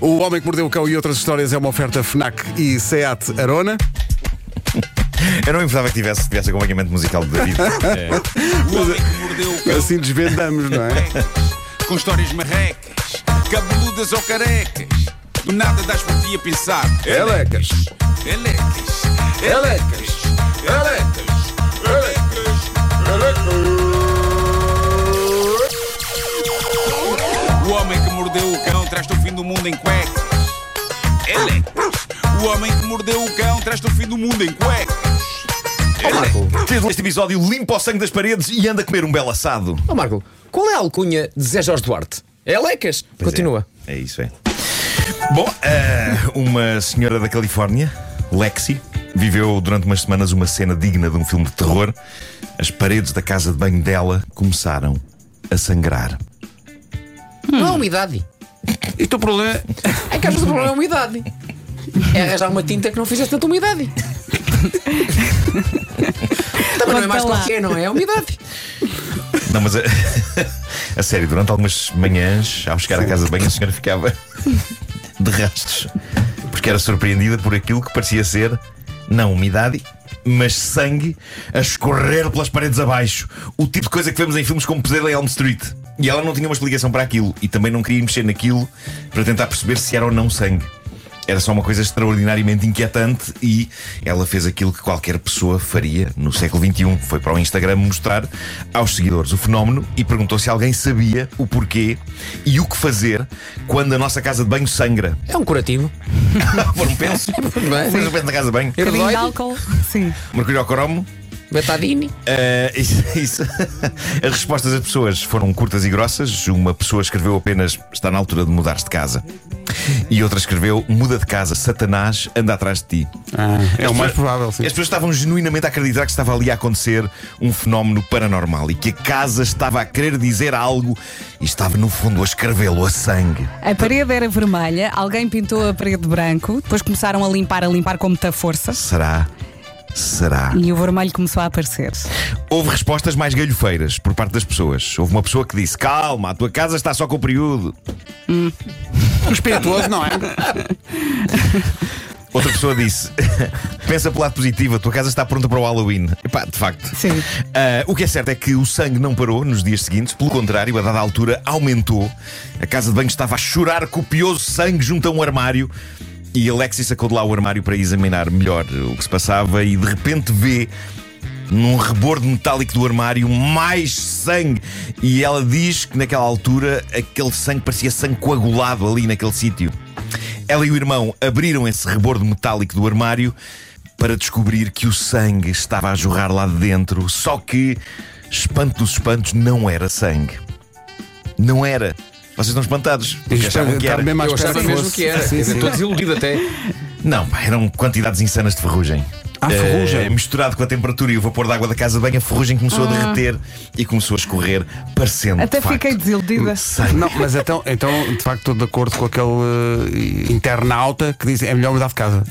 O Homem que Mordeu o Cão e outras histórias é uma oferta FNAC e SEAT Arona. Eu não me importava que tivesse, tivesse acompanhamento musical de David. É. O homem que mordeu o cão. Assim desvendamos, não é? Com histórias marrecas, cabeludas ou carecas. Do nada das por ti a pensar. Elecas. Elecas. Mundo em cuecas. Elecas. O homem que mordeu o cão traz-te o fim do mundo em cuecas. Elecas. Este episódio limpa o sangue das paredes e anda a comer um belo assado. Ó Marco, qual é a alcunha de Zé Jorge Duarte? É Lecas. Pois Continua. É, é isso, é. Bom, ah, uma senhora da Califórnia, Lexi, viveu durante umas semanas uma cena digna de um filme de terror. As paredes da casa de banho dela começaram a sangrar. Não é umidade. E o teu problema É que às vezes o problema é a umidade. É arranjar uma tinta que não fizesse tanta umidade. Também não é mais qualquer, não é? É a umidade. Não, mas a, a sério, durante algumas manhãs, ao chegar à casa de banho, a senhora ficava de rastos. Porque era surpreendida por aquilo que parecia ser, não umidade, mas sangue a escorrer pelas paredes abaixo. O tipo de coisa que vemos em filmes como Pesadelo em Elm Street. E ela não tinha uma explicação para aquilo e também não queria mexer naquilo para tentar perceber se era ou não sangue. Era só uma coisa extraordinariamente inquietante e ela fez aquilo que qualquer pessoa faria no século XXI. Foi para o Instagram mostrar aos seguidores o fenómeno e perguntou se alguém sabia o porquê e o que fazer quando a nossa casa de banho sangra. É um curativo. Pôr um penso. Não é? Um penso na casa de banho. Herdoide, álcool. Sim. Mercúrio ao cromo. Betadine. Ah, isso, isso. As respostas das pessoas foram curtas e grossas. Uma pessoa escreveu apenas está na altura de mudar-se de casa. E outra escreveu muda de casa, Satanás anda atrás de ti. Ah, é As o mais pessoas- provável, sim. As pessoas estavam genuinamente a acreditar que estava ali a acontecer um fenómeno paranormal e que a casa estava a querer dizer algo e estava, no fundo, a escrevê-lo a sangue. A parede era vermelha, alguém pintou a parede de branco, depois começaram a limpar, a limpar com muita força Será? Será? e o vermelho começou a aparecer. Houve respostas mais galhofeiras por parte das pessoas. Houve uma pessoa que disse: Calma, a tua casa está só com o período. Espirituoso, não é? Outra pessoa disse: Pensa pelo lado positivo, a tua casa está pronta para o Halloween. Epá, de facto. Sim. Ah, o que é certo é que o sangue não parou nos dias seguintes, pelo contrário, a dada altura aumentou. A casa de banho estava a chorar copioso sangue junto a um armário. E Alexis sacou de lá o armário para examinar melhor o que se passava e de repente vê num rebordo metálico do armário mais sangue. E ela diz que naquela altura aquele sangue parecia sangue coagulado ali naquele sítio. Ela e o irmão abriram esse rebordo metálico do armário para descobrir que o sangue estava a jorrar lá de dentro. Só que, espanto dos espantos, não era sangue. Não era. Vocês estão espantados. Porque achavam que está era. mesmo Eu achava que mesmo que era. Sim, Quer dizer, sim. Estou desiludido até. Não, pá, eram quantidades insanas de ferrugem. Ah, ferrugem. Eh, misturado com a temperatura e o vapor da água da casa de banho, a ferrugem começou a derreter e começou a escorrer, parecendo. Até de facto, fiquei desiludida. Não, mas então, então, de facto, estou de acordo com aquele eh, internauta que diz é melhor mudar de casa.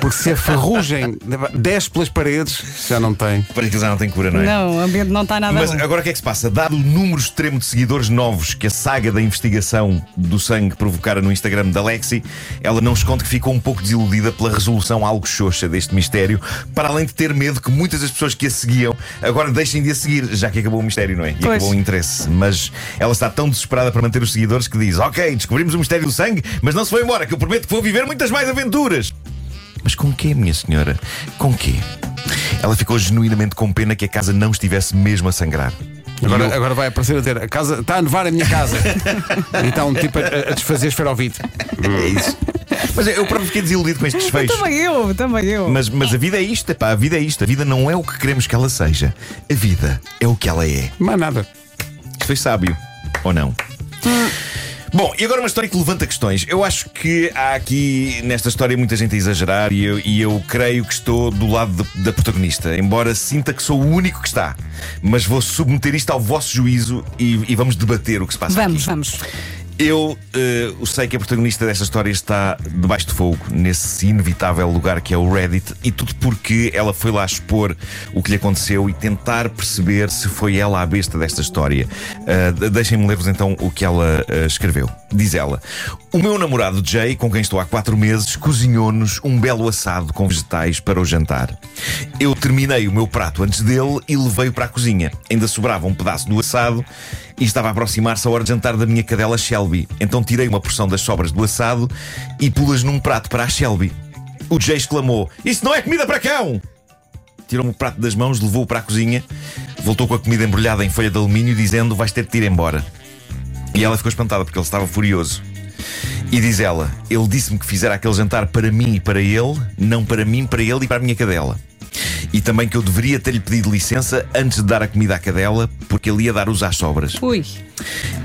Porque se a ferrugem desce pelas paredes, já não tem. Para que já não tem cura, não é? Não, o ambiente não está nada Mas bom. agora o que é que se passa? Dado o número extremo de seguidores novos que a saga da investigação do sangue provocara no Instagram da Lexi, ela não esconde que ficou um pouco desiludida pela resolução algo xoxa deste mistério, para além de ter medo que muitas das pessoas que a seguiam agora deixem de a seguir, já que acabou o mistério, não é? E Pois. acabou o interesse. Mas ela está tão desesperada para manter os seguidores que diz: Ok, descobrimos o mistério do sangue, mas não se foi embora, que eu prometo que vou viver muitas mais aventuras. Mas com quê, minha senhora? Com quê? Ela ficou genuinamente com pena que a casa não estivesse mesmo a sangrar. E Agora, eu- agora vai aparecer a dizer a casa está a nevar a minha casa. então, tipo, a, a desfazer esferovite. É isso. Mas eu próprio fiquei desiludido com este desfecho. Também eu, também eu. Mas, mas a vida é isto, epá, a vida é isto. A vida não é o que queremos que ela seja. A vida é o que ela é. Mais nada. Foi sábio, ou não? Bom, e agora uma história que levanta questões. Eu acho que há aqui nesta história muita gente a exagerar e eu, e eu creio que estou do lado de- da protagonista, embora sinta que sou o único que está. Mas vou submeter isto ao vosso juízo e, e vamos debater o que se passa Vamos, aqui. vamos. Eu eh, sei que a protagonista desta história está debaixo de fogo, nesse inevitável lugar que é o Reddit, e tudo porque ela foi lá expor o que lhe aconteceu e tentar perceber se foi ela a besta desta história. De- Deixem-me ler-vos então o que ela eh, escreveu. Diz ela: O meu namorado Jay, com quem estou há quatro meses, cozinhou-nos um belo assado com vegetais para o jantar. Eu terminei o meu prato antes dele e levei-o para a cozinha. Ainda sobrava um pedaço do assado e estava a aproximar-se a hora de jantar da minha cadela Shelby. Então tirei uma porção das sobras do assado e pus-las num prato para a Shelby. O Jay exclamou: Isso não é comida para cão! Tirou-me o prato das mãos, levou-o para a cozinha, voltou com a comida embrulhada em folha de alumínio, dizendo: Vais ter de ir embora. E ela ficou espantada porque ele estava furioso. E diz ela: Ele disse-me que fizera aquele jantar para mim e para ele, não para mim, para ele e para a minha cadela. E também que eu deveria ter-lhe pedido licença antes de dar a comida à cadela, porque ele ia dar os às sobras. Ui.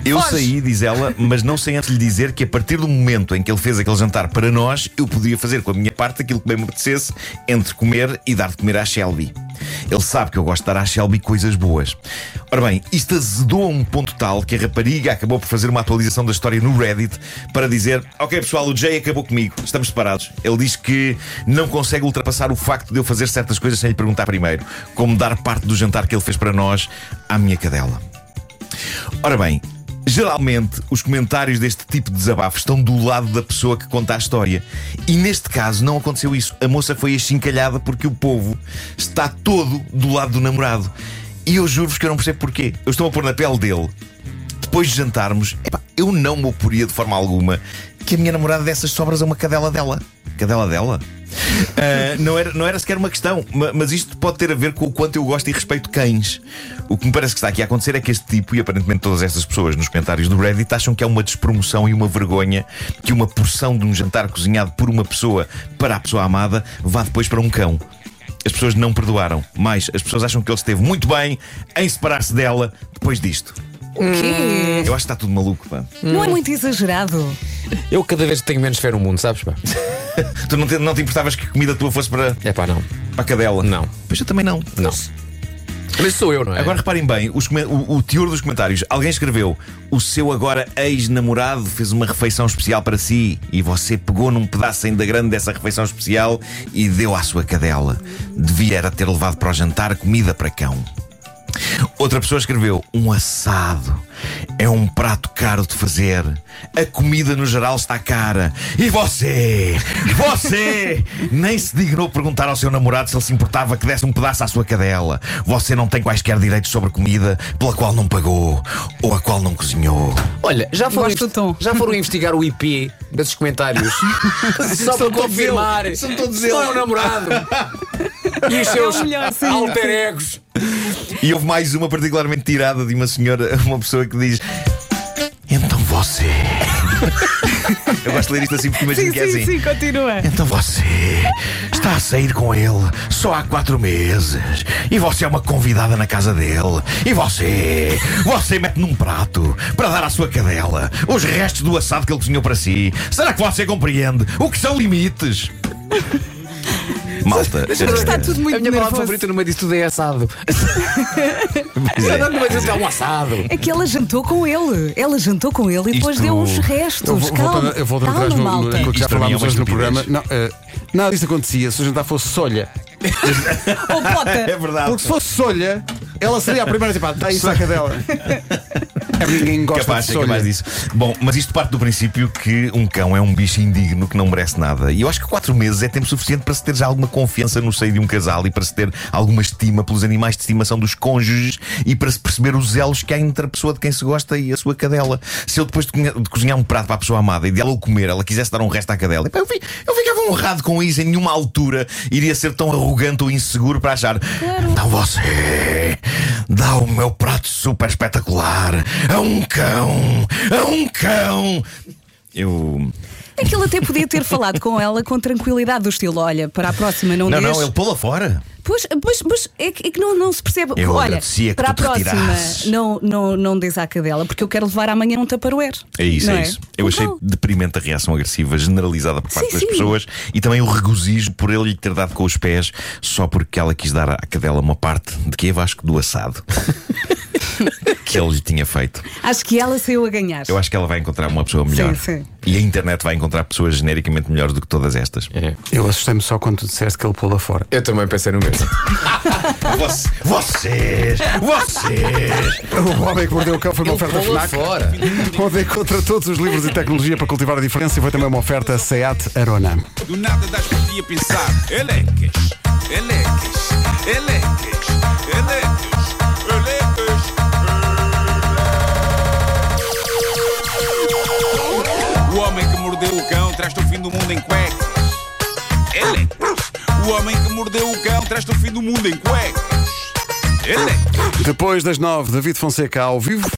Eu saí, diz ela, mas não sem antes lhe dizer que a partir do momento em que ele fez aquele jantar para nós, eu podia fazer com a minha parte aquilo que bem me apetecesse entre comer e dar de comer à Shelby. Ele sabe que eu gosto de dar à Shelby coisas boas. Ora bem, isto azedou a um ponto tal que a rapariga acabou por fazer uma atualização da história no Reddit para dizer: Ok, pessoal, o Jay acabou comigo, estamos separados. Ele diz que não consegue ultrapassar o facto de eu fazer certas coisas sem lhe perguntar primeiro, como dar parte do jantar que ele fez para nós à minha cadela. Ora bem, Geralmente, os comentários deste tipo de desabafo estão do lado da pessoa que conta a história. E neste caso não aconteceu isso. A moça foi achincalhada porque o povo está todo do lado do namorado. E eu juro-vos que eu não percebo porquê. Eu estou a pôr na pele dele. Depois de jantarmos, epá, eu não me oporia de forma alguma que a minha namorada dessas sobras a uma cadela dela. Cadela dela? Uh, não, era, não era sequer uma questão, mas isto pode ter a ver com o quanto eu gosto e respeito cães. O que me parece que está aqui a acontecer é que este tipo, e aparentemente todas estas pessoas nos comentários do Reddit, acham que é uma despromoção e uma vergonha que uma porção de um jantar cozinhado por uma pessoa para a pessoa amada vá depois para um cão. As pessoas não perdoaram, mas as pessoas acham que ele esteve muito bem em separar-se dela depois disto. O quê? Eu acho que está tudo maluco, pá. Não é muito exagerado. Eu cada vez tenho menos fé no mundo, sabes? Pá? Tu não te, não te importavas que a comida tua fosse para, É pá, não. para a cadela? Não. Pois eu também não. Não. Mas sou eu, não é? Agora reparem bem, os come- o, o teor dos comentários. Alguém escreveu: O seu agora ex-namorado fez uma refeição especial para si e você pegou num pedaço ainda grande dessa refeição especial e deu à sua cadela. Devia era ter levado para o jantar comida para cão. Outra pessoa escreveu: Um assado é um prato caro de fazer. A comida no geral está cara. E você, você, nem se dignou perguntar ao seu namorado se ele se importava que desse um pedaço à sua cadela. Você não tem quaisquer direitos sobre comida pela qual não pagou ou a qual não cozinhou. Olha, já foram, tom. já foram investigar o IP desses comentários só para confirmar. São todos Não é o namorado. E os seus É o melhor, sim, alter sim. egos. E houve mais uma particularmente tirada de uma senhora, uma pessoa que diz: Então você. Eu gosto de ler isto assim porque imagino Sim, que é sim, assim. sim, continua. Então você está a sair com ele só há quatro meses e você é uma convidada na casa dele e você, você mete num prato para dar à sua cadela os restos do assado que ele cozinhou para si. Será que você compreende o que são limites? Malta, Está tudo A muito minha palavra nervoso. favorita no meio disso tudo é assado. Pois é. Não vai dizer é um assado. É que ela jantou com ele. Ela jantou com ele e depois Isto- deu uns Eu restos. vou, calma, voltando, eu voltando calma, atrás no, no, malta. naquilo que já Isto para mim é falámos uma hoje no estupidez. programa. Não, eh, nada disso acontecia se o jantar fosse solha. Ô, Pota, É verdade. Porque se fosse solha, ela seria a primeira a dizer, pá, dá isso à cadela. É, ninguém gosta Capaz, de é solha. capaz disso. Bom, mas isto parte do princípio que um cão é um bicho indigno que não merece nada. E eu acho que quatro meses é tempo suficiente para se ter já alguma confiança no seio de um casal e para se ter alguma estima pelos animais de estimação dos cônjuges e para se perceber os elos que há entre a pessoa de quem se gosta e a sua cadela. Se eu depois de cozinhar- um prato para a pessoa amada e de ela o comer, ela quisesse dar um resto à cadela, eu, fi- eu ficava honrado com isso. Em nenhuma altura iria ser tão arrogante ou inseguro para achar. Então você dá o meu prato super espetacular a um cão, a um cão. Eu. É que ele até podia ter falado com ela com tranquilidade, do estilo: olha, para a próxima não, Não, deixes. não, ele pô-la fora. Pois, mas, mas é que, é que não, não se percebe. Eu Olha, para a próxima, não, não, não des à cadela, porque eu quero levar amanhã um tupperware. É isso, Não é isso. Eu Um achei deprimente a reação agressiva generalizada por parte Sim, das sim. pessoas e também o regozijo por ele lhe ter dado com os pés só porque ela quis dar à cadela uma parte de que é Vasco do assado. que ele lhe tinha feito. Acho que ela saiu a ganhar. Eu acho que ela vai encontrar uma pessoa melhor. Sim, sim. E a internet vai encontrar pessoas genericamente melhores do que todas estas. É. Eu assustei-me só quando tu disseste que ele pula fora. Eu também pensei no mesmo. Voc- Vocês! Vocês! O Homem que Mordeu o Cão foi uma Ele oferta pula FNAC. fora. Onde encontra todos os livros e tecnologia para cultivar a diferença e foi também uma oferta SEAT Arona. Do nada das pensar. Elecas, elecas, elecas, traz-te o fim do mundo em cuecas. Elecas. O homem que mordeu o cão traz-te o fim do mundo em cuecas. Elecas. Depois das nove, David Fonseca ao vivo.